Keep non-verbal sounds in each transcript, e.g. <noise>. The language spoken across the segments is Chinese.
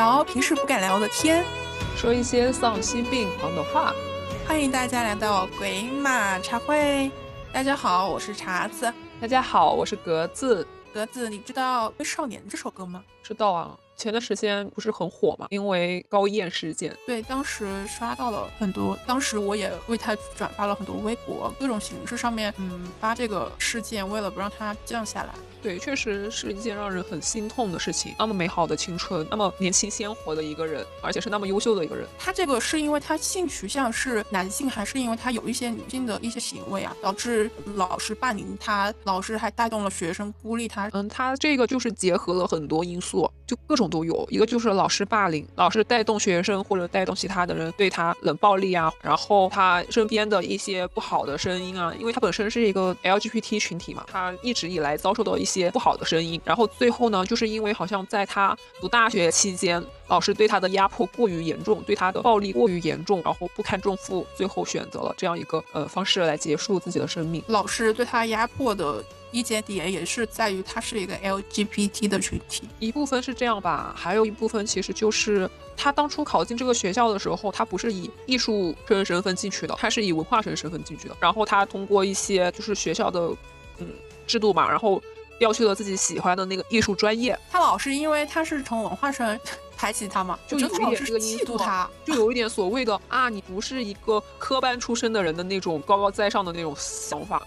聊平时不敢聊的天，说一些丧心病狂的话。欢迎大家来到鬼马茶会。大家好，我是茶子。大家好，我是格子。格子，你知道《微少年》这首歌吗？知道啊。前段时间不是很火嘛？因为高燕事件，对，当时刷到了很多，当时我也为他转发了很多微博，各种形式上面，嗯，发这个事件，为了不让他降下来。对，确实是一件让人很心痛的事情。那么美好的青春，那么年轻鲜活的一个人，而且是那么优秀的一个人，他这个是因为他性取向是男性，还是因为他有一些女性的一些行为啊，导致老师霸凌他，老师还带动了学生孤立他？嗯，他这个就是结合了很多因素，就各种。都有一个就是老师霸凌，老师带动学生或者带动其他的人对他冷暴力啊，然后他身边的一些不好的声音啊，因为他本身是一个 LGBT 群体嘛，他一直以来遭受到一些不好的声音，然后最后呢，就是因为好像在他读大学期间，老师对他的压迫过于严重，对他的暴力过于严重，然后不堪重负，最后选择了这样一个呃方式来结束自己的生命。老师对他压迫的。一节点也是在于他是一个 LGBT 的群体，一部分是这样吧，还有一部分其实就是他当初考进这个学校的时候，他不是以艺术生身份进去的，他是以文化生身份进去的。然后他通过一些就是学校的嗯制度嘛，然后调去了自己喜欢的那个艺术专业。他老是因为他是从文化生 <laughs> 排挤他嘛，就有一点这个嫉妒他，<laughs> 就有一点所谓的啊，你不是一个科班出身的人的那种高高在上的那种想法。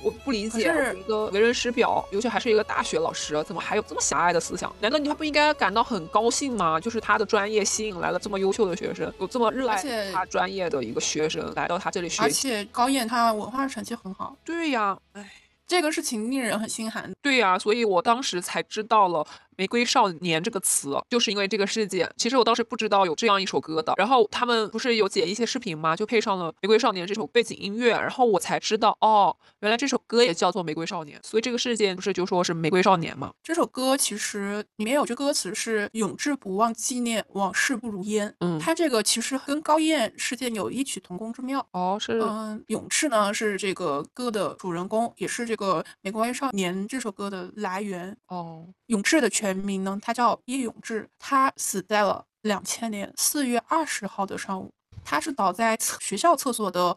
我不理解，一个为人师表，尤其还是一个大学老师，怎么还有这么狭隘的思想？难道你还不应该感到很高兴吗？就是他的专业吸引来了这么优秀的学生，有这么热爱他专业的一个学生来到他这里学习。而且高燕他文化成绩很好。对呀，哎，这个事情令人很心寒。对呀，所以我当时才知道了。玫瑰少年这个词，就是因为这个事件。其实我当时不知道有这样一首歌的，然后他们不是有剪一些视频吗？就配上了玫瑰少年这首背景音乐，然后我才知道，哦，原来这首歌也叫做玫瑰少年。所以这个事件不是就说是玫瑰少年吗？这首歌其实里面有句歌词是“永志不忘纪念，往事不如烟”。嗯，它这个其实跟高燕事件有异曲同工之妙。哦，是。嗯，永志呢是这个歌的主人公，也是这个玫瑰少年这首歌的来源。哦，永志的全。全名呢？他叫叶永志，他死在了两千年四月二十号的上午。他是倒在学校厕所的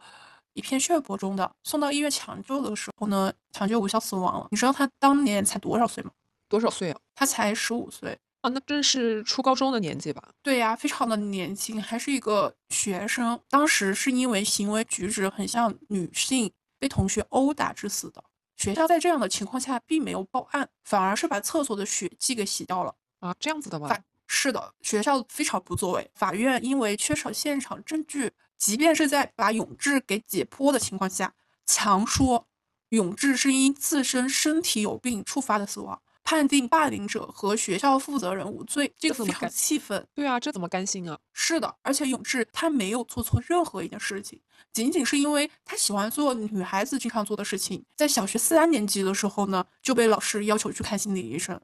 一片血泊中的，送到医院抢救的时候呢，抢救无效死亡了。你知道他当年才多少岁吗？多少岁啊？他才十五岁啊，那正是初高中的年纪吧？对呀，非常的年轻，还是一个学生。当时是因为行为举止很像女性，被同学殴打致死的。学校在这样的情况下并没有报案，反而是把厕所的血迹给洗掉了啊！这样子的吗？是的，学校非常不作为。法院因为缺少现场证据，即便是在把永志给解剖的情况下，强说永志是因自身身体有病触发的死亡，判定霸凌者和学校负责人无罪。这个非常气愤。对啊，这怎么甘心啊？是的，而且永志他没有做错任何一件事情。仅仅是因为他喜欢做女孩子经常做的事情，在小学四三年级的时候呢，就被老师要求去看心理医生。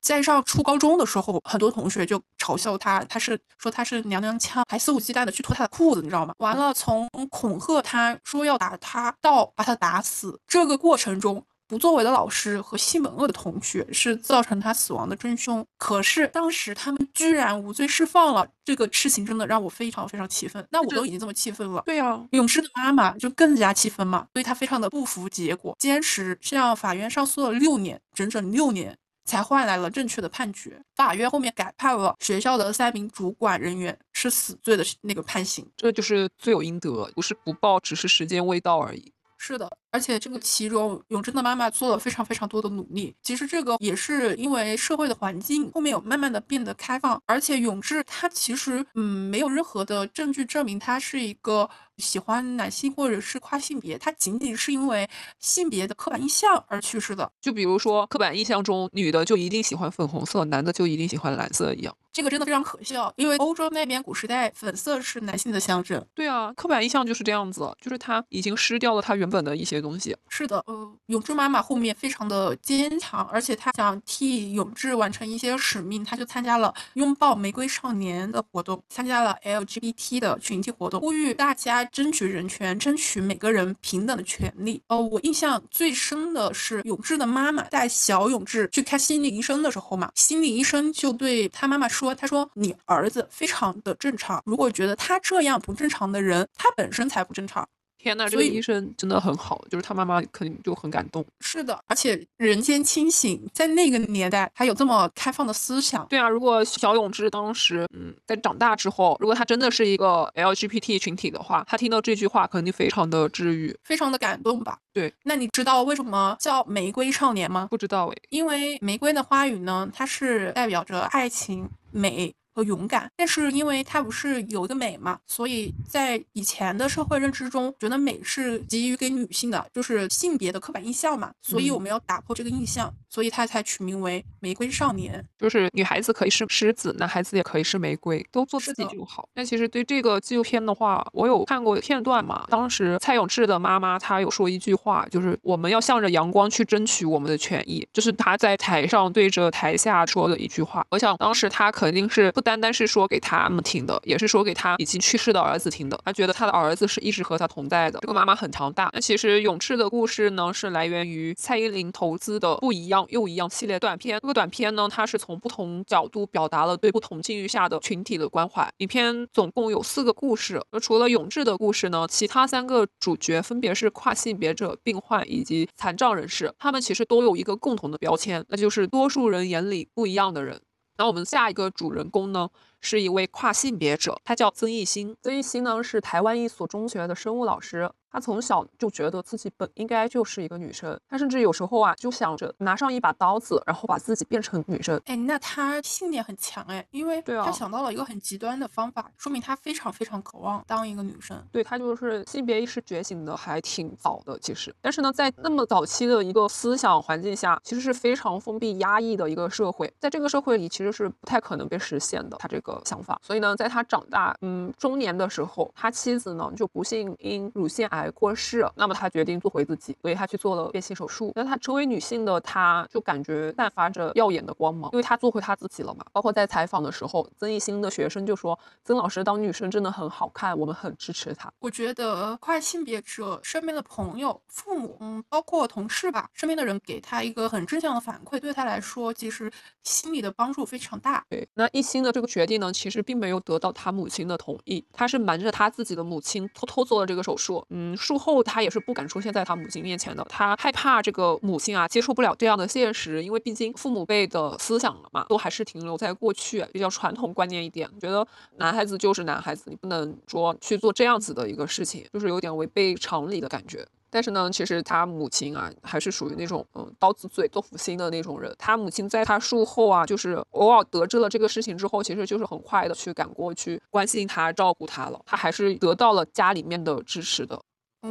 在上初高中的时候，很多同学就嘲笑他，他是说他是娘娘腔，还肆无忌惮的去脱他的裤子，你知道吗？完了，从恐吓他说要打他，到把他打死，这个过程中。不作为的老师和性本恶的同学是造成他死亡的真凶，可是当时他们居然无罪释放了，这个事情真的让我非常非常气愤。那我都已经这么气愤了，对啊，勇士的妈妈就更加气愤嘛，所以她非常的不服结果，坚持向法院上诉了六年，整整六年才换来了正确的判决。法院后面改判了学校的三名主管人员是死罪的那个判刑，这就是罪有应得，不是不报，只是时间未到而已。是的，而且这个其中，永贞的妈妈做了非常非常多的努力。其实这个也是因为社会的环境后面有慢慢的变得开放，而且永志他其实嗯没有任何的证据证明他是一个。喜欢男性或者是跨性别，他仅仅是因为性别的刻板印象而去世的。就比如说，刻板印象中女的就一定喜欢粉红色，男的就一定喜欢蓝色一样。这个真的非常可笑，因为欧洲那边古时代粉色是男性的象征。对啊，刻板印象就是这样子，就是他已经失掉了他原本的一些东西。是的，呃，永志妈妈后面非常的坚强，而且她想替永志完成一些使命，她就参加了拥抱玫瑰少年的活动，参加了 LGBT 的群体活动，呼吁大家。争取人权，争取每个人平等的权利。呃，我印象最深的是永志的妈妈带小永志去看心理医生的时候嘛，心理医生就对他妈妈说：“他说你儿子非常的正常，如果觉得他这样不正常的人，他本身才不正常。”天呐，这个医生真的很好，就是他妈妈肯定就很感动。是的，而且人间清醒，在那个年代还有这么开放的思想。对啊，如果小永志当时嗯在长大之后，如果他真的是一个 LGBT 群体的话，他听到这句话肯定非常的治愈，非常的感动吧？对。那你知道为什么叫玫瑰少年吗？不知道诶，因为玫瑰的花语呢，它是代表着爱情、美。和勇敢，但是因为它不是有一个美嘛，所以在以前的社会认知中，觉得美是给予给女性的，就是性别的刻板印象嘛，所以我们要打破这个印象，所以它才取名为玫瑰少年，就是女孩子可以是狮子，男孩子也可以是玫瑰，都做自己就好。但其实对这个纪录片的话，我有看过片段嘛，当时蔡永志的妈妈她有说一句话，就是我们要向着阳光去争取我们的权益，就是她在台上对着台下说的一句话。我想当时她肯定是不。单单是说给他们听的，也是说给他已经去世的儿子听的。他觉得他的儿子是一直和他同在的。这个妈妈很强大。那其实永志的故事呢，是来源于蔡依林投资的《不一样又一样》系列短片。这个短片呢，它是从不同角度表达了对不同境遇下的群体的关怀。影片总共有四个故事。那除了永志的故事呢，其他三个主角分别是跨性别者、病患以及残障人士。他们其实都有一个共同的标签，那就是多数人眼里不一样的人。那我们下一个主人公呢，是一位跨性别者，他叫曾艺兴。曾艺兴呢是台湾一所中学的生物老师。他从小就觉得自己本应该就是一个女生，他甚至有时候啊就想着拿上一把刀子，然后把自己变成女生。哎，那他信念很强哎，因为他想到了一个很极端的方法，说明他非常非常渴望当一个女生。对他就是性别意识觉醒的还挺早的，其实。但是呢，在那么早期的一个思想环境下，其实是非常封闭压抑的一个社会，在这个社会里其实是不太可能被实现的他这个想法。所以呢，在他长大嗯中年的时候，他妻子呢就不幸因乳腺癌。过世，那么他决定做回自己，所以他去做了变性手术。那他成为女性的，他就感觉散发着耀眼的光芒，因为他做回他自己了嘛。包括在采访的时候，曾艺兴的学生就说：“曾老师当女生真的很好看，我们很支持她。”我觉得跨性别者身边的朋友、父母，嗯，包括同事吧，身边的人给他一个很正向的反馈，对他来说其实心理的帮助非常大。对，那艺兴的这个决定呢，其实并没有得到他母亲的同意，他是瞒着他自己的母亲偷偷做了这个手术。嗯。嗯术后他也是不敢出现在他母亲面前的，他害怕这个母亲啊接受不了这样的现实，因为毕竟父母辈的思想了嘛，都还是停留在过去，比较传统观念一点，觉得男孩子就是男孩子，你不能说去做这样子的一个事情，就是有点违背常理的感觉。但是呢，其实他母亲啊，还是属于那种嗯刀子嘴豆腐心的那种人。他母亲在他术后啊，就是偶尔得知了这个事情之后，其实就是很快的去赶过去关心他、照顾他了。他还是得到了家里面的支持的。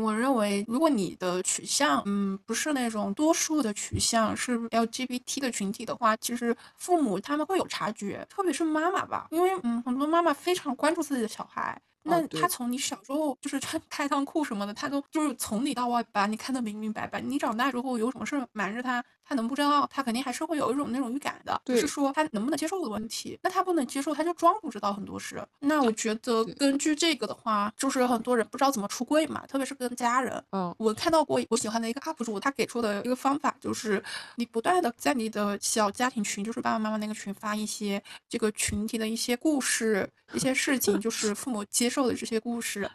我认为，如果你的取向，嗯，不是那种多数的取向，是 LGBT 的群体的话，其实父母他们会有察觉，特别是妈妈吧，因为，嗯，很多妈妈非常关注自己的小孩，那他从你小时候就是穿 <laughs> 开裆裤什么的，他都就是从里到外把你看得明明白白。你长大之后有什么事瞒着他？他能不知道？他肯定还是会有一种那种预感的，就是说他能不能接受的问题。那他不能接受，他就装不知道很多事。那我觉得根据这个的话，就是很多人不知道怎么出柜嘛，特别是跟家人。嗯，我看到过我喜欢的一个 UP 主，他给出的一个方法就是，你不断的在你的小家庭群，就是爸爸妈妈那个群发一些这个群体的一些故事、一些事情，就是父母接受的这些故事。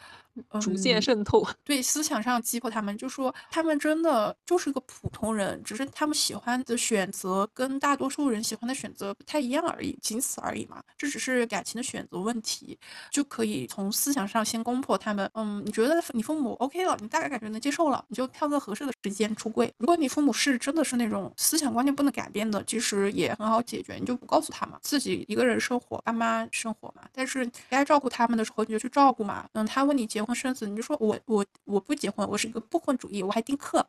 逐渐渗透，对思想上击破他们，就说他们真的就是个普通人，只是他们喜欢的选择跟大多数人喜欢的选择不太一样而已，仅此而已嘛。这只是感情的选择问题，就可以从思想上先攻破他们。嗯，你觉得你父母 OK 了，你大概感觉能接受了，你就挑个合适的时间出柜。如果你父母是真的是那种思想观念不能改变的，其实也很好解决，你就不告诉他嘛，自己一个人生活，爸妈生活嘛。但是该照顾他们的时候，你就去照顾嘛。嗯，他问你结婚。生子，你就说我我我不结婚，我是一个不婚主义，我还丁克，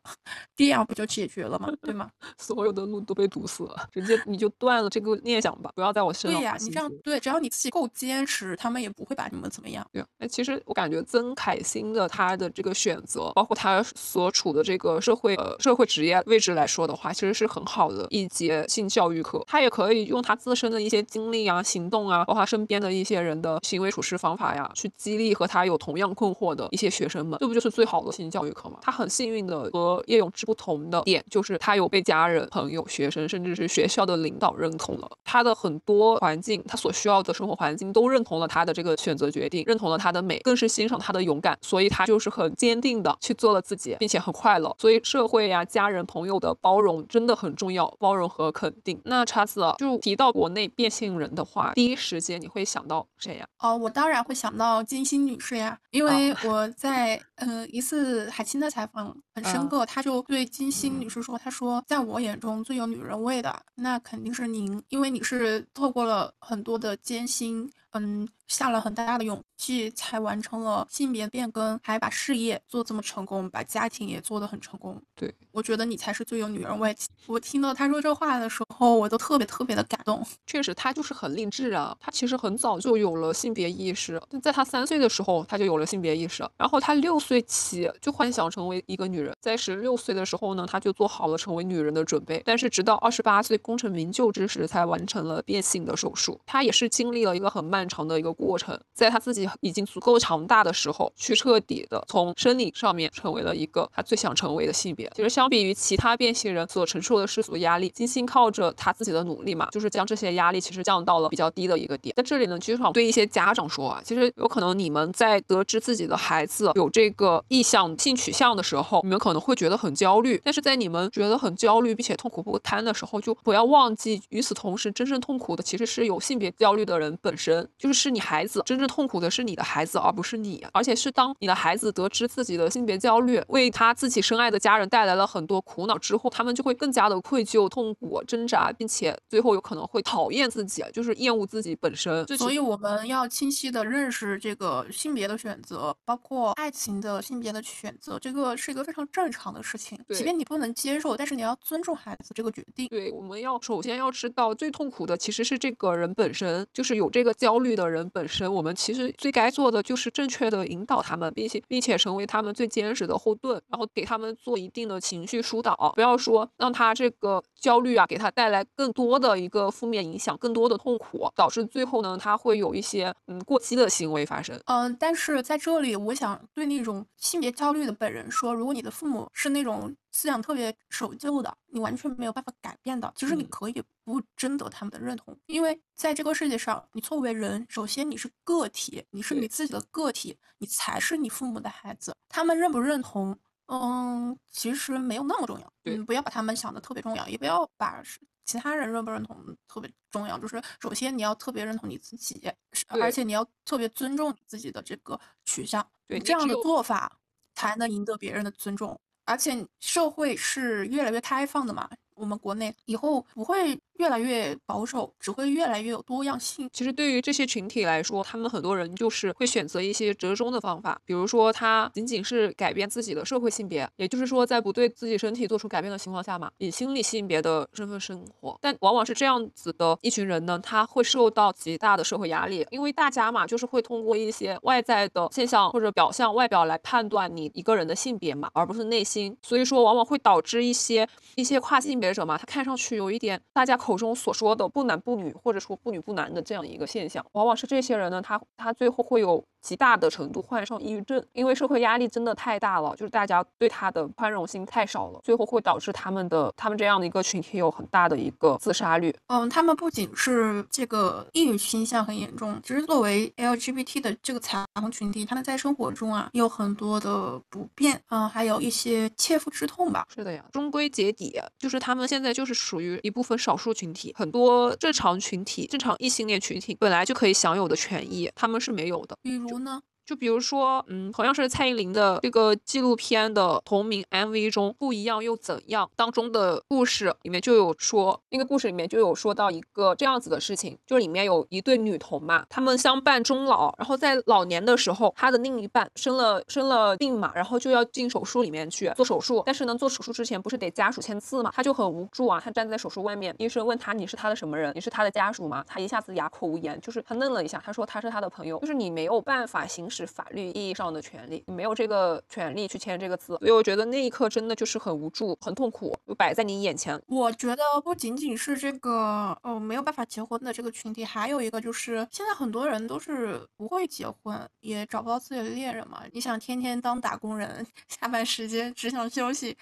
这样不就解决了吗？对吗？<laughs> 所有的路都被堵死了，直接你就断了这个念想吧，不要在我身上。对呀，你这样对，只要你自己够坚持，他们也不会把你们怎么样。对，哎，其实我感觉曾凯欣的他的这个选择，包括他所处的这个社会呃社会职业位置来说的话，其实是很好的一节性教育课。他也可以用他自身的一些经历啊、行动啊，包括他身边的一些人的行为处事方法呀，去激励和他有同样困惑的一些学生们，这不就是最好的性教育课吗？他很幸运的和叶永志不同的点，就是他有被家人、朋友、学生，甚至是学校的领导认同了他的很多环境，他所需要的生活环境都认同了他的这个选择决定，认同了他的美，更是欣赏他的勇敢，所以他就是很坚定的去做了自己，并且很快乐。所以社会呀、家人、朋友的包容真的很重要，包容和肯定。那叉子就提到国内变性人的话，第一时间你会想到谁呀？哦，我当然会想到金星女士呀，因为我在呃一次海清的采访很深刻，她就对金星女士说：“她说，在我眼中最有女人味的，那肯定是您，因为你是透过了很多的艰辛。”嗯，下了很大的勇气才完成了性别变更，还把事业做这么成功，把家庭也做得很成功。对，我觉得你才是最有女人味。我听到她说这话的时候，我都特别特别的感动。确实，她就是很励志啊。她其实很早就有了性别意识，在她三岁的时候她就有了性别意识，然后她六岁起就幻想成为一个女人，在十六岁的时候呢，他就做好了成为女人的准备。但是直到二十八岁功成名就之时，才完成了变性的手术。他也是经历了一个很漫。长的一个过程，在他自己已经足够强大的时候，去彻底的从生理上面成为了一个他最想成为的性别。其实相比于其他变性人所承受的世俗压力，金星靠着他自己的努力嘛，就是将这些压力其实降到了比较低的一个点。在这里呢，其实想对一些家长说啊，其实有可能你们在得知自己的孩子有这个个意向性取向的时候，你们可能会觉得很焦虑。但是在你们觉得很焦虑并且痛苦不堪的时候，就不要忘记，与此同时，真正痛苦的其实是有性别焦虑的人本身。就是是你孩子真正痛苦的是你的孩子，而不是你。而且是当你的孩子得知自己的性别焦虑为他自己深爱的家人带来了很多苦恼之后，他们就会更加的愧疚、痛苦、挣扎，并且最后有可能会讨厌自己，就是厌恶自己本身。所以我们要清晰的认识这个性别的选择，包括爱情的性别的选择，这个是一个非常正常的事情。即便你不能接受，但是你要尊重孩子这个决定。对，我们要首先要知道，最痛苦的其实是这个人本身，就是有这个焦虑的人。本身，我们其实最该做的就是正确的引导他们，并且并且成为他们最坚实的后盾，然后给他们做一定的情绪疏导，不要说让他这个焦虑啊，给他带来更多的一个负面影响，更多的痛苦，导致最后呢，他会有一些嗯过激的行为发生。嗯，但是在这里，我想对那种性别焦虑的本人说，如果你的父母是那种。思想特别守旧的，你完全没有办法改变的。其实你可以不征得他们的认同，因为在这个世界上，你作为人，首先你是个体，你是你自己的个体，你才是你父母的孩子。他们认不认同，嗯，其实没有那么重要。嗯，不要把他们想的特别重要，也不要把其他人认不认同特别重要。就是首先你要特别认同你自己，而且你要特别尊重自己的这个取向。对，这样的做法才能赢得别人的尊重。而且社会是越来越开放的嘛，我们国内以后不会。越来越保守，只会越来越有多样性。其实对于这些群体来说，他们很多人就是会选择一些折中的方法，比如说他仅仅是改变自己的社会性别，也就是说在不对自己身体做出改变的情况下嘛，以心理性别的身份生活。但往往是这样子的一群人呢，他会受到极大的社会压力，因为大家嘛，就是会通过一些外在的现象或者表象、外表来判断你一个人的性别嘛，而不是内心。所以说，往往会导致一些一些跨性别者嘛，他看上去有一点大家口。中所说的不男不女，或者说不女不男的这样一个现象，往往是这些人呢，他他最后会有。极大的程度患上抑郁症，因为社会压力真的太大了，就是大家对他的宽容心太少了，最后会导致他们的他们这样的一个群体有很大的一个自杀率。嗯，他们不仅是这个抑郁倾向很严重，其实作为 LGBT 的这个彩虹群体，他们在生活中啊有很多的不便，嗯，还有一些切肤之痛吧。是的呀，终归结底就是他们现在就是属于一部分少数群体，很多正常群体、正常异性恋群体本来就可以享有的权益，他们是没有的。比如。呢？就比如说，嗯，同样是蔡依林的这个纪录片的同名 MV 中，不一样又怎样？当中的故事里面就有说，那个故事里面就有说到一个这样子的事情，就是里面有一对女童嘛，她们相伴终老，然后在老年的时候，她的另一半生了生了病嘛，然后就要进手术里面去做手术，但是呢，做手术之前不是得家属签字嘛，她就很无助啊，她站在手术外面，医生问她你是他的什么人？你是他的家属吗？她一下子哑口无言，就是她愣了一下，她说她是他的朋友，就是你没有办法行使。是法律意义上的权利，你没有这个权利去签这个字。所以我觉得那一刻真的就是很无助、很痛苦，就摆在你眼前。我觉得不仅仅是这个，呃，没有办法结婚的这个群体，还有一个就是现在很多人都是不会结婚，也找不到自己的恋人嘛。你想天天当打工人，<laughs> 下班时间只想休息。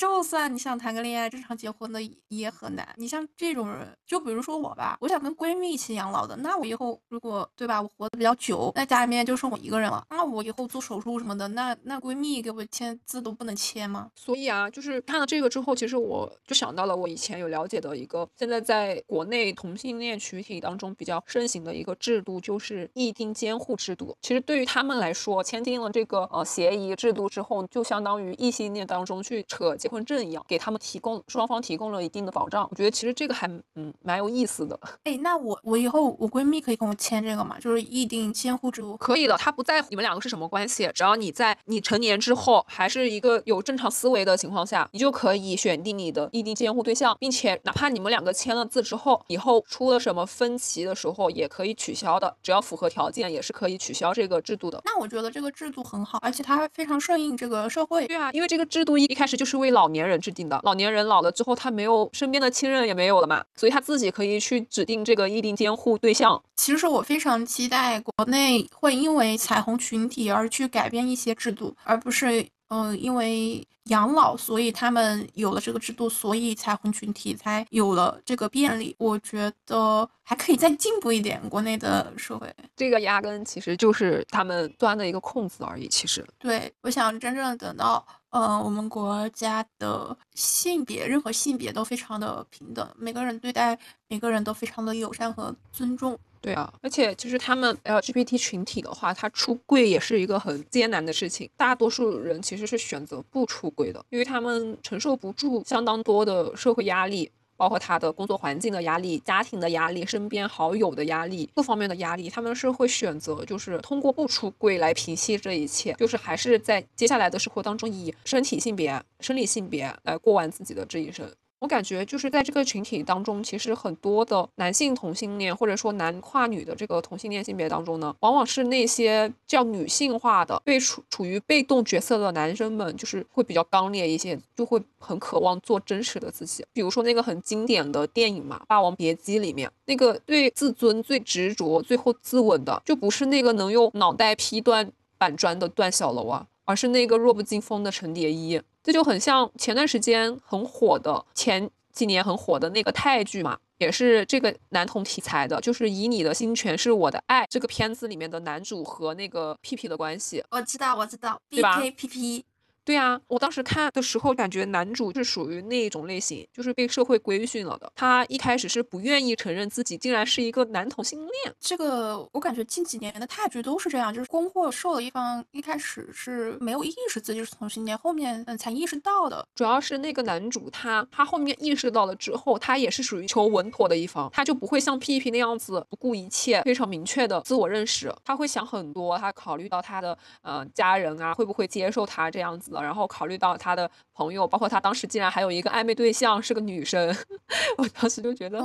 就算你想谈个恋爱，正常结婚的也很难。你像这种人，就比如说我吧，我想跟闺蜜一起养老的，那我以后如果对吧，我活得比较久，那家里面就剩我一个人了，那我以后做手术什么的，那那闺蜜给我签字都不能签吗？所以啊，就是看了这个之后，其实我就想到了我以前有了解的一个，现在在国内同性恋群体当中比较盛行的一个制度，就是异定监护制度。其实对于他们来说，签订了这个呃协议制度之后，就相当于异性恋当中去扯结。婚证一样，给他们提供双方提供了一定的保障。我觉得其实这个还嗯蛮有意思的。哎，那我我以后我闺蜜可以跟我签这个吗？就是异定监护制度。可以的，她不在乎你们两个是什么关系，只要你在你成年之后还是一个有正常思维的情况下，你就可以选定你的异定监护对象，并且哪怕你们两个签了字之后，以后出了什么分歧的时候也可以取消的，只要符合条件也是可以取消这个制度的。那我觉得这个制度很好，而且它还非常顺应这个社会。对啊，因为这个制度一一开始就是为老。老年人制定的，老年人老了之后，他没有身边的亲人也没有了嘛，所以他自己可以去指定这个异定监护对象。其实我非常期待国内会因为彩虹群体而去改变一些制度，而不是嗯，因为养老，所以他们有了这个制度，所以彩虹群体才有了这个便利。我觉得还可以再进步一点，国内的社会。这个压根其实就是他们钻的一个空子而已。其实，对，我想真正等到。呃，我们国家的性别，任何性别都非常的平等，每个人对待每个人都非常的友善和尊重。对啊，而且其实他们 LGBT 群体的话，他出柜也是一个很艰难的事情。大多数人其实是选择不出柜的，因为他们承受不住相当多的社会压力。包括他的工作环境的压力、家庭的压力、身边好友的压力、各方面的压力，他们是会选择就是通过不出柜来平息这一切，就是还是在接下来的生活当中以身体性别、生理性别来过完自己的这一生。我感觉就是在这个群体当中，其实很多的男性同性恋，或者说男跨女的这个同性恋性别当中呢，往往是那些较女性化的、被处处于被动角色的男生们，就是会比较刚烈一些，就会很渴望做真实的自己。比如说那个很经典的电影嘛，《霸王别姬》里面那个对自尊最执着、最后自刎的，就不是那个能用脑袋劈断板砖的段小楼啊，而是那个弱不禁风的陈蝶衣。这就很像前段时间很火的前几年很火的那个泰剧嘛，也是这个男同题材的，就是以你的心全是我的爱这个片子里面的男主和那个屁屁的关系。我知道，我知道，B K P P。对啊，我当时看的时候，感觉男主是属于那种类型，就是被社会规训了的。他一开始是不愿意承认自己竟然是一个男同性恋。这个我感觉近几年的泰剧都是这样，就是攻或受的一方一开始是没有意识自己是同性恋，后面嗯才意识到的。主要是那个男主他他后面意识到了之后，他也是属于求稳妥的一方，他就不会像 P P 那样子不顾一切，非常明确的自我认识。他会想很多，他考虑到他的呃家人啊会不会接受他这样子。然后考虑到他的朋友，包括他当时竟然还有一个暧昧对象是个女生，<laughs> 我当时就觉得，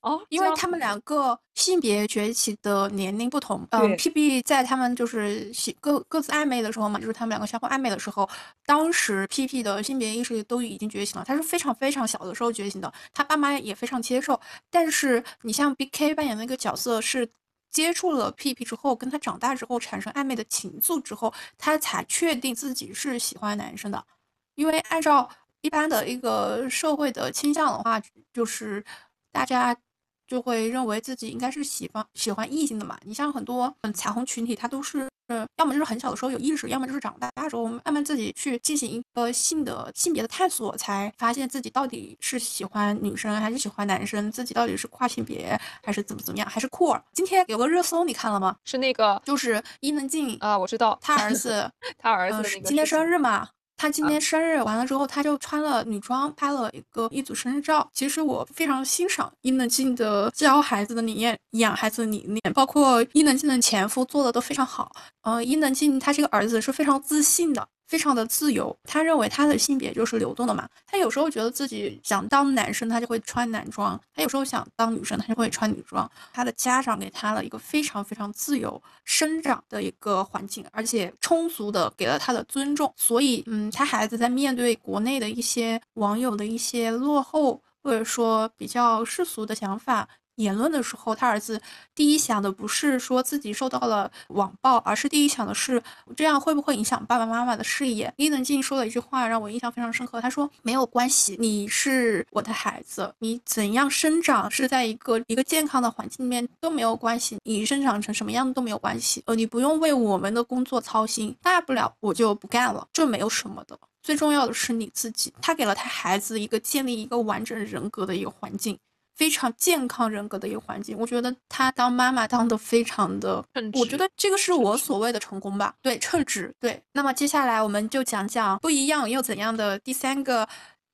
哦，因为他们两个性别崛起的年龄不同，嗯，P P 在他们就是各各自暧昧的时候嘛，就是他们两个相互暧昧的时候，当时 P P 的性别意识都已经觉醒了，他是非常非常小的时候觉醒的，他爸妈也非常接受，但是你像 B K 扮演那个角色是。接触了屁屁之后，跟他长大之后产生暧昧的情愫之后，他才确定自己是喜欢男生的。因为按照一般的一个社会的倾向的话，就是大家就会认为自己应该是喜欢喜欢异性的嘛。你像很多嗯彩虹群体，他都是。是，要么就是很小的时候有意识，要么就是长大时候我们慢慢自己去进行一个性的性别的探索，才发现自己到底是喜欢女生还是喜欢男生，自己到底是跨性别还是怎么怎么样，还是酷儿。今天有个热搜你看了吗？是那个，就是伊能静啊，我知道他儿子，他儿子今天生日嘛。他今天生日完了之后，他就穿了女装拍了一个一组生日照。其实我非常欣赏伊能静的教孩子的理念、养孩子的理念，包括伊能静的前夫做的都非常好。嗯，伊能静她这个儿子是非常自信的。非常的自由。他认为他的性别就是流动的嘛。他有时候觉得自己想当男生，他就会穿男装；他有时候想当女生，他就会穿女装。他的家长给他了一个非常非常自由生长的一个环境，而且充足的给了他的尊重。所以，嗯，他孩子在面对国内的一些网友的一些落后，或者说比较世俗的想法。言论的时候，他儿子第一想的不是说自己受到了网暴，而是第一想的是这样会不会影响爸爸妈妈的事业。伊能静说了一句话让我印象非常深刻，他说没有关系，你是我的孩子，你怎样生长是在一个一个健康的环境里面都没有关系，你生长成什么样都没有关系，呃，你不用为我们的工作操心，大不了我就不干了，这没有什么的。最重要的是你自己，他给了他孩子一个建立一个完整人格的一个环境。非常健康人格的一个环境，我觉得她当妈妈当的非常的，我觉得这个是我所谓的成功吧。对，称职。对，那么接下来我们就讲讲不一样又怎样的第三个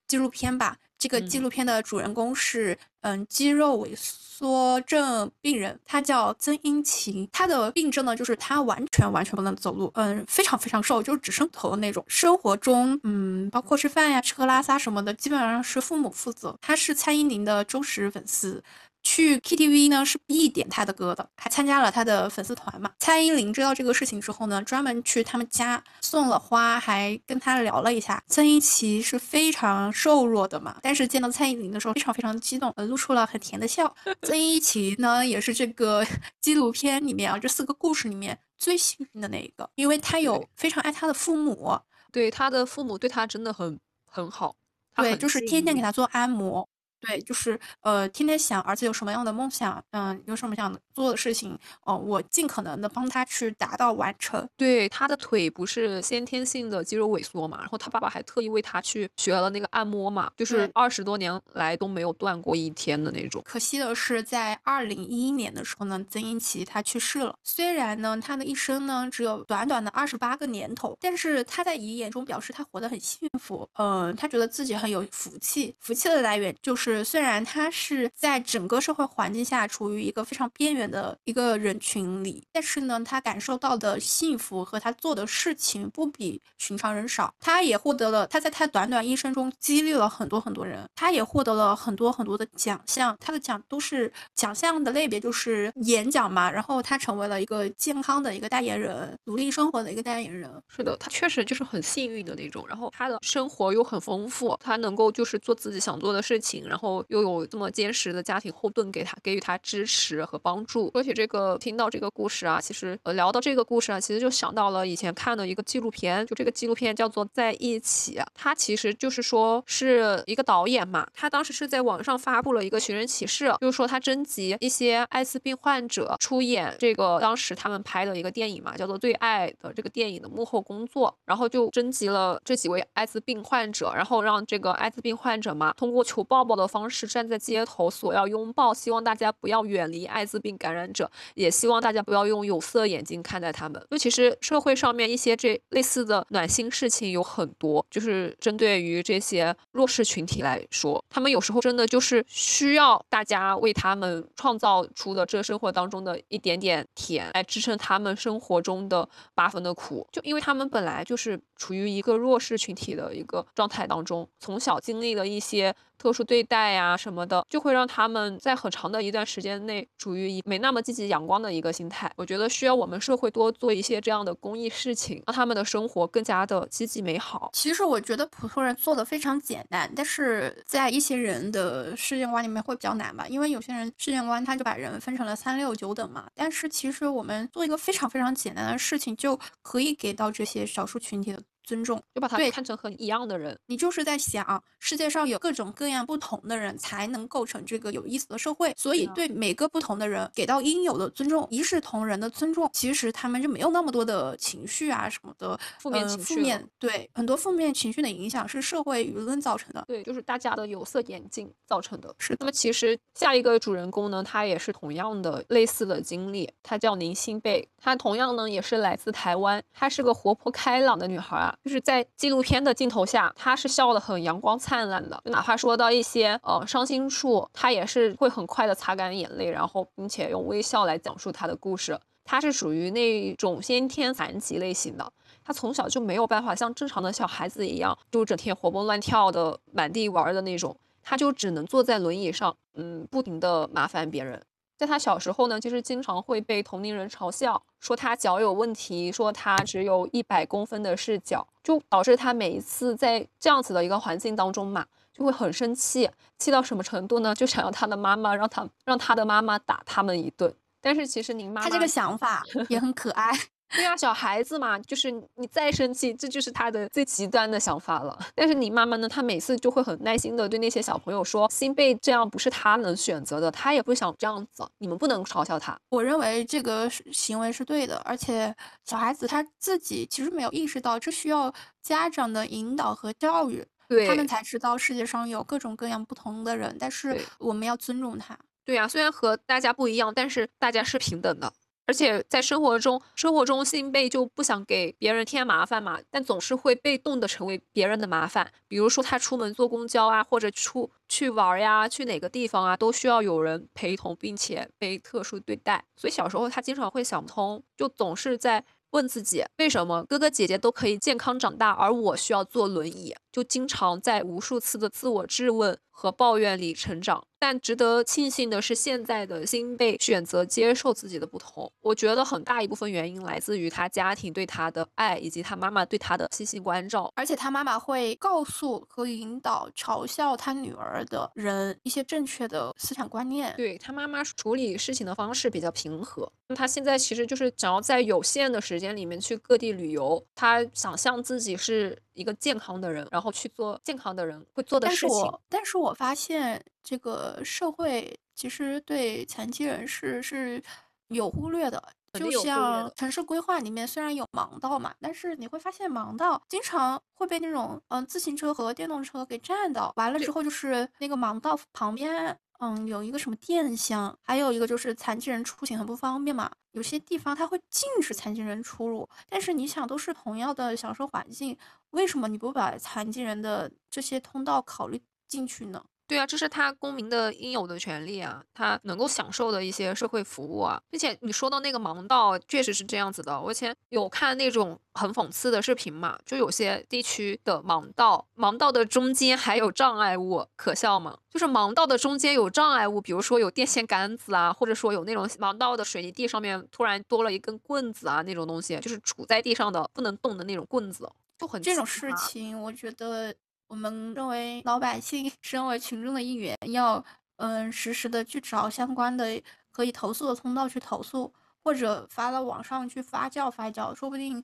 纪录片吧。这个纪录片的主人公是，嗯，肌肉萎缩症病人，他叫曾英琴。他的病症呢，就是他完全完全不能走路，嗯，非常非常瘦，就是只剩头的那种。生活中，嗯，包括吃饭呀、吃喝拉撒什么的，基本上是父母负责。他是蔡依林的忠实粉丝。去 KTV 呢是必点他的歌的，还参加了他的粉丝团嘛。蔡依林知道这个事情之后呢，专门去他们家送了花，还跟他聊了一下。曾一奇是非常瘦弱的嘛，但是见到蔡依林的时候非常非常激动，呃，露出了很甜的笑。<laughs> 曾一奇呢也是这个 <laughs> 纪录片里面啊这四个故事里面最幸运的那一个，因为他有非常爱他的父母，对他的父母对他真的很很好，对，就是天天给他做按摩。对，就是呃，天天想儿子有什么样的梦想，嗯，有什么想做的事情，哦，我尽可能的帮他去达到完成。对，他的腿不是先天性的肌肉萎缩嘛，然后他爸爸还特意为他去学了那个按摩嘛，就是二十多年来都没有断过一天的那种。可惜的是，在二零一一年的时候呢，曾荫琪他去世了。虽然呢，他的一生呢只有短短的二十八个年头，但是他在遗言中表示他活得很幸福，嗯，他觉得自己很有福气，福气的来源就是。是，虽然他是在整个社会环境下处于一个非常边缘的一个人群里，但是呢，他感受到的幸福和他做的事情不比寻常人少。他也获得了，他在他短短一生中激励了很多很多人，他也获得了很多很多的奖项。他的奖都是奖项的类别就是演讲嘛，然后他成为了一个健康的一个代言人，努力生活的一个代言人。是的，他确实就是很幸运的那种，然后他的生活又很丰富，他能够就是做自己想做的事情，然后。然后又有这么坚实的家庭后盾给他给予他支持和帮助。说起这个，听到这个故事啊，其实呃聊到这个故事啊，其实就想到了以前看的一个纪录片，就这个纪录片叫做《在一起》，它其实就是说是一个导演嘛，他当时是在网上发布了一个寻人启事，就是说他征集一些艾滋病患者出演这个当时他们拍的一个电影嘛，叫做《最爱》的这个电影的幕后工作，然后就征集了这几位艾滋病患者，然后让这个艾滋病患者嘛通过求抱抱的。方式站在街头索要拥抱，希望大家不要远离艾滋病感染者，也希望大家不要用有色眼镜看待他们。就其实社会上面一些这类似的暖心事情有很多，就是针对于这些弱势群体来说，他们有时候真的就是需要大家为他们创造出的这生活当中的一点点甜，来支撑他们生活中的八分的苦。就因为他们本来就是处于一个弱势群体的一个状态当中，从小经历了一些。特殊对待呀什么的，就会让他们在很长的一段时间内处于一没那么积极阳光的一个心态。我觉得需要我们社会多做一些这样的公益事情，让他们的生活更加的积极美好。其实我觉得普通人做的非常简单，但是在一些人的世界观里面会比较难吧，因为有些人世界观他就把人分成了三六九等嘛。但是其实我们做一个非常非常简单的事情，就可以给到这些少数群体的。尊重，就把他看成和你一样的人。你就是在想，世界上有各种各样不同的人，才能构成这个有意思的社会。所以，对每个不同的人给到应有的尊重，一视同仁的尊重，其实他们就没有那么多的情绪啊什么的负面情绪。负面对很多负面情绪的影响是社会舆论造成的。对，就是大家的有色眼镜造成的。是。那么其实下一个主人公呢，他也是同样的类似的经历，他叫林心贝，她同样呢也是来自台湾，她是个活泼开朗的女孩啊，就是在纪录。录片的镜头下，他是笑得很阳光灿烂的，就哪怕说到一些呃伤心处，他也是会很快的擦干眼泪，然后并且用微笑来讲述他的故事。他是属于那种先天残疾类型的，他从小就没有办法像正常的小孩子一样，就整天活蹦乱跳的满地玩的那种，他就只能坐在轮椅上，嗯，不停的麻烦别人。在他小时候呢，就是经常会被同龄人嘲笑，说他脚有问题，说他只有一百公分的视角，就导致他每一次在这样子的一个环境当中嘛，就会很生气，气到什么程度呢？就想要他的妈妈让他让他的妈妈打他们一顿。但是其实您妈妈他这个想法 <laughs> 也很可爱。对呀，小孩子嘛，就是你再生气，这就是他的最极端的想法了。但是你妈妈呢，她每次就会很耐心的对那些小朋友说，心贝这样不是他能选择的，他也不想这样子，你们不能嘲笑他。我认为这个行为是对的，而且小孩子他自己其实没有意识到，这需要家长的引导和教育，对他们才知道世界上有各种各样不同的人，但是我们要尊重他。对呀，虽然和大家不一样，但是大家是平等的。而且在生活中，生活中心贝就不想给别人添麻烦嘛，但总是会被动的成为别人的麻烦。比如说他出门坐公交啊，或者出去玩呀，去哪个地方啊，都需要有人陪同，并且被特殊对待。所以小时候他经常会想不通，就总是在问自己，为什么哥哥姐姐都可以健康长大，而我需要坐轮椅？就经常在无数次的自我质问和抱怨里成长。但值得庆幸的是，现在的新贝选择接受自己的不同。我觉得很大一部分原因来自于他家庭对他的爱，以及他妈妈对他的细心关照。而且他妈妈会告诉和引导嘲笑他女儿的人一些正确的思想观念。对他妈妈处理事情的方式比较平和。他现在其实就是想要在有限的时间里面去各地旅游。他想象自己是一个健康的人，然后去做健康的人会做的事情。但是我但是我发现。这个社会其实对残疾人士是有忽略的，就像城市规划里面虽然有盲道嘛，但是你会发现盲道经常会被那种嗯自行车和电动车给占到，完了之后就是那个盲道旁边嗯有一个什么电箱，还有一个就是残疾人出行很不方便嘛，有些地方它会禁止残疾人出入，但是你想都是同样的享受环境，为什么你不把残疾人的这些通道考虑进去呢？对啊，这是他公民的应有的权利啊，他能够享受的一些社会服务啊，并且你说到那个盲道，确实是这样子的。我以前有看那种很讽刺的视频嘛，就有些地区的盲道，盲道的中间还有障碍物，可笑吗？就是盲道的中间有障碍物，比如说有电线杆子啊，或者说有那种盲道的水泥地上面突然多了一根棍子啊，那种东西，就是杵在地上的不能动的那种棍子，就很这种事情，我觉得。我们认为老百姓身为群众的一员，要嗯实时的去找相关的可以投诉的通道去投诉，或者发到网上去发酵发酵，说不定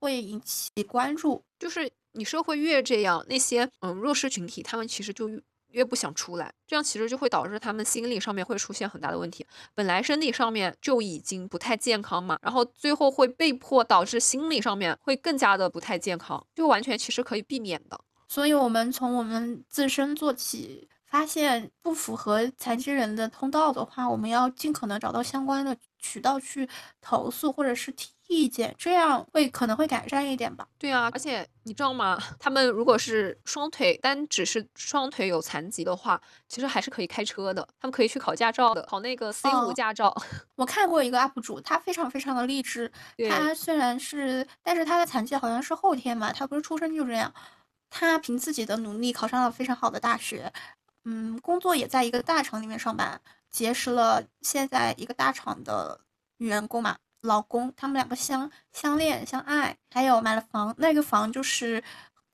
会引起关注。就是你社会越这样，那些嗯弱势群体他们其实就越不想出来，这样其实就会导致他们心理上面会出现很大的问题。本来身体上面就已经不太健康嘛，然后最后会被迫导致心理上面会更加的不太健康，就完全其实可以避免的。所以，我们从我们自身做起，发现不符合残疾人的通道的话，我们要尽可能找到相关的渠道去投诉，或者是提意见，这样会可能会改善一点吧。对啊，而且你知道吗？他们如果是双腿，单只是双腿有残疾的话，其实还是可以开车的，他们可以去考驾照的，考那个 C 五驾照。<laughs> 我看过一个 UP 主，他非常非常的励志。他虽然是，但是他的残疾好像是后天嘛，他不是出生就这样。他凭自己的努力考上了非常好的大学，嗯，工作也在一个大厂里面上班，结识了现在一个大厂的员工嘛，老公，他们两个相相恋相爱，还有买了房，那个房就是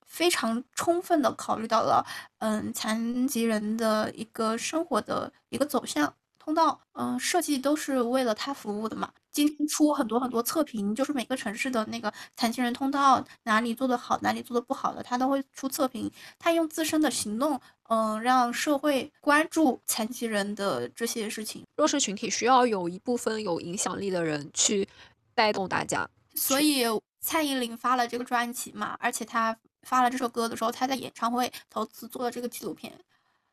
非常充分的考虑到了，嗯，残疾人的一个生活的一个走向。通道，嗯，设计都是为了他服务的嘛。今天出很多很多测评，就是每个城市的那个残疾人通道哪里做的好，哪里做的不好的，他都会出测评。他用自身的行动，嗯，让社会关注残疾人的这些事情。弱势群体需要有一部分有影响力的人去带动大家。所以蔡依林发了这个专辑嘛，而且她发了这首歌的时候，她在演唱会投资做了这个纪录片。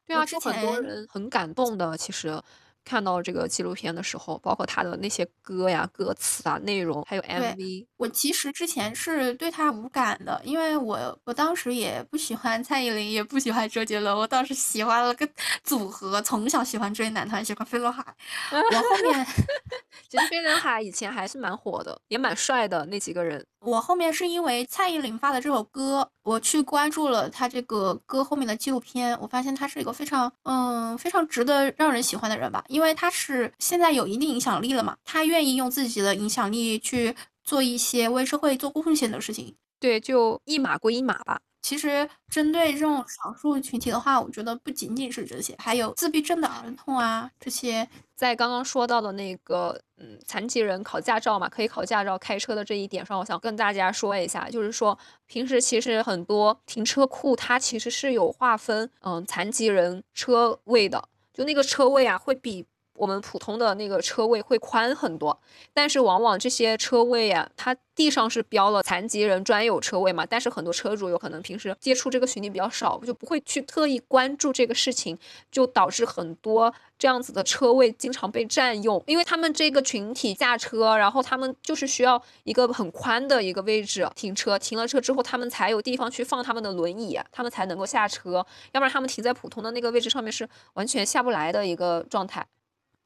对啊，就很多人很感动的，其实。看到这个纪录片的时候，包括他的那些歌呀、歌词啊、内容，还有 MV。我其实之前是对他无感的，因为我我当时也不喜欢蔡依林，也不喜欢周杰伦，我当时喜欢了个组合，从小喜欢追男团，喜欢飞轮海。<laughs> 我后面 <laughs> 其实飞轮海以前还是蛮火的，也蛮帅的那几个人。我后面是因为蔡依林发的这首歌，我去关注了他这个歌后面的纪录片，我发现他是一个非常嗯非常值得让人喜欢的人吧，因为他是现在有一定影响力了嘛，他愿意用自己的影响力去做一些为社会做贡献的事情。对，就一码归一码吧。其实针对这种少数群体的话，我觉得不仅仅是这些，还有自闭症的儿童啊这些。在刚刚说到的那个，嗯，残疾人考驾照嘛，可以考驾照开车的这一点上，我想跟大家说一下，就是说平时其实很多停车库它其实是有划分，嗯，残疾人车位的，就那个车位啊会比。我们普通的那个车位会宽很多，但是往往这些车位啊，它地上是标了残疾人专有车位嘛，但是很多车主有可能平时接触这个群体比较少，就不会去特意关注这个事情，就导致很多这样子的车位经常被占用，因为他们这个群体驾车，然后他们就是需要一个很宽的一个位置停车，停了车之后，他们才有地方去放他们的轮椅，他们才能够下车，要不然他们停在普通的那个位置上面是完全下不来的一个状态。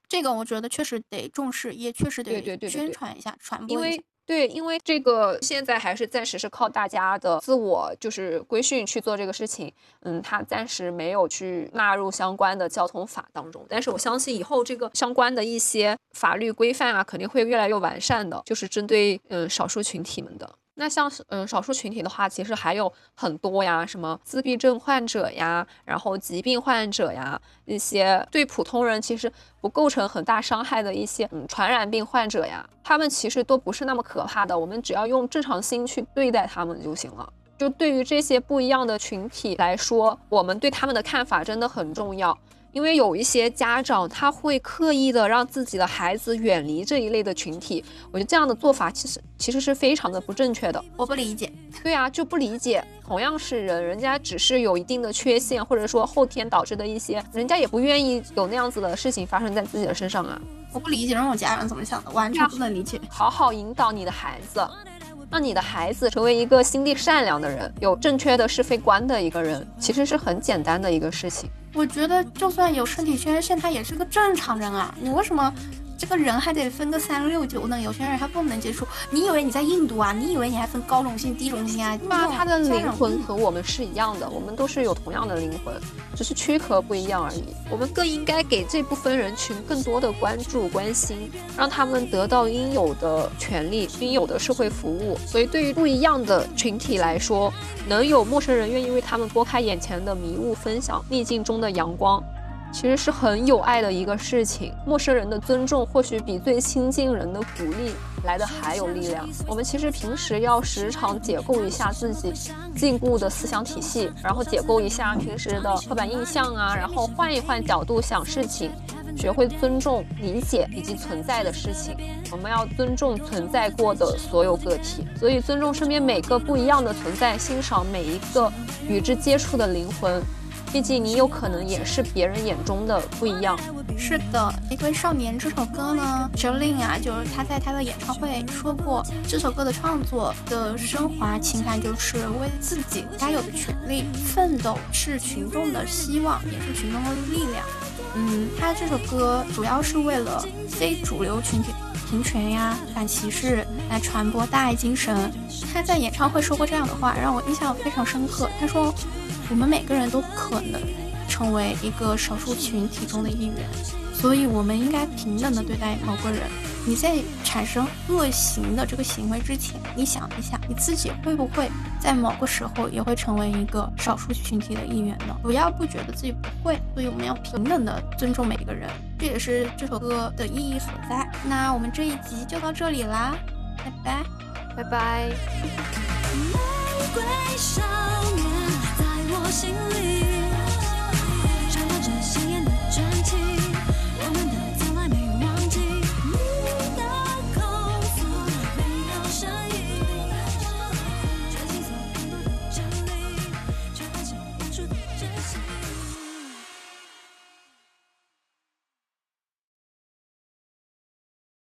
这个我觉得确实得重视，也确实得宣传一下、传播一下。对，因为这个现在还是暂时是靠大家的自我就是规训去做这个事情。嗯，它暂时没有去纳入相关的交通法当中，但是我相信以后这个相关的一些法律规范啊，肯定会越来越完善的，就是针对嗯少数群体们的。那像嗯少数群体的话，其实还有很多呀，什么自闭症患者呀，然后疾病患者呀，一些对普通人其实不构成很大伤害的一些嗯传染病患者呀，他们其实都不是那么可怕的，我们只要用正常心去对待他们就行了。就对于这些不一样的群体来说，我们对他们的看法真的很重要。因为有一些家长他会刻意的让自己的孩子远离这一类的群体，我觉得这样的做法其实其实是非常的不正确的。我不理解。对啊，就不理解。同样是人，人家只是有一定的缺陷，或者说后天导致的一些，人家也不愿意有那样子的事情发生在自己的身上啊。我不理解这种家长怎么想的，完全不能理解。好好引导你的孩子，让你的孩子成为一个心地善良的人，有正确的是非观的一个人，其实是很简单的一个事情。我觉得就算有身体缺陷，他也是个正常人啊！你为什么？这个人还得分个三六九呢，有些人还不能接触。你以为你在印度啊？你以为你还分高荣性、低荣性啊？那他的灵魂和我们是一样的，我们都是有同样的灵魂，只是躯壳不一样而已。我们更应该给这部分人群更多的关注、关心，让他们得到应有的权利、应有的社会服务。所以，对于不一样的群体来说，能有陌生人愿意为他们拨开眼前的迷雾，分享逆境中的阳光。其实是很有爱的一个事情。陌生人的尊重或许比最亲近人的鼓励来的还有力量。我们其实平时要时常解构一下自己禁锢的思想体系，然后解构一下平时的刻板印象啊，然后换一换角度想事情，学会尊重、理解以及存在的事情。我们要尊重存在过的所有个体，所以尊重身边每个不一样的存在，欣赏每一个与之接触的灵魂。毕竟你有可能也是别人眼中的不一样。是的，《玫瑰少年》这首歌呢，Jolin 啊，就是他在他的演唱会说过，这首歌的创作的升华情感就是为自己该有的权利奋斗，是群众的希望，也是群众的力量。嗯，他这首歌主要是为了非主流群体平权呀、反歧视，来传播大爱精神。他在演唱会说过这样的话，让我印象非常深刻。他说。我们每个人都可能成为一个少数群体中的一员，所以我们应该平等的对待某个人。你在产生恶行的这个行为之前，你想一下，你自己会不会在某个时候也会成为一个少数群体的一员呢？不要不觉得自己不会，所以我们要平等的尊重每一个人，这也是这首歌的意义所在。那我们这一集就到这里啦，拜拜，拜拜。玫瑰少年。我心里。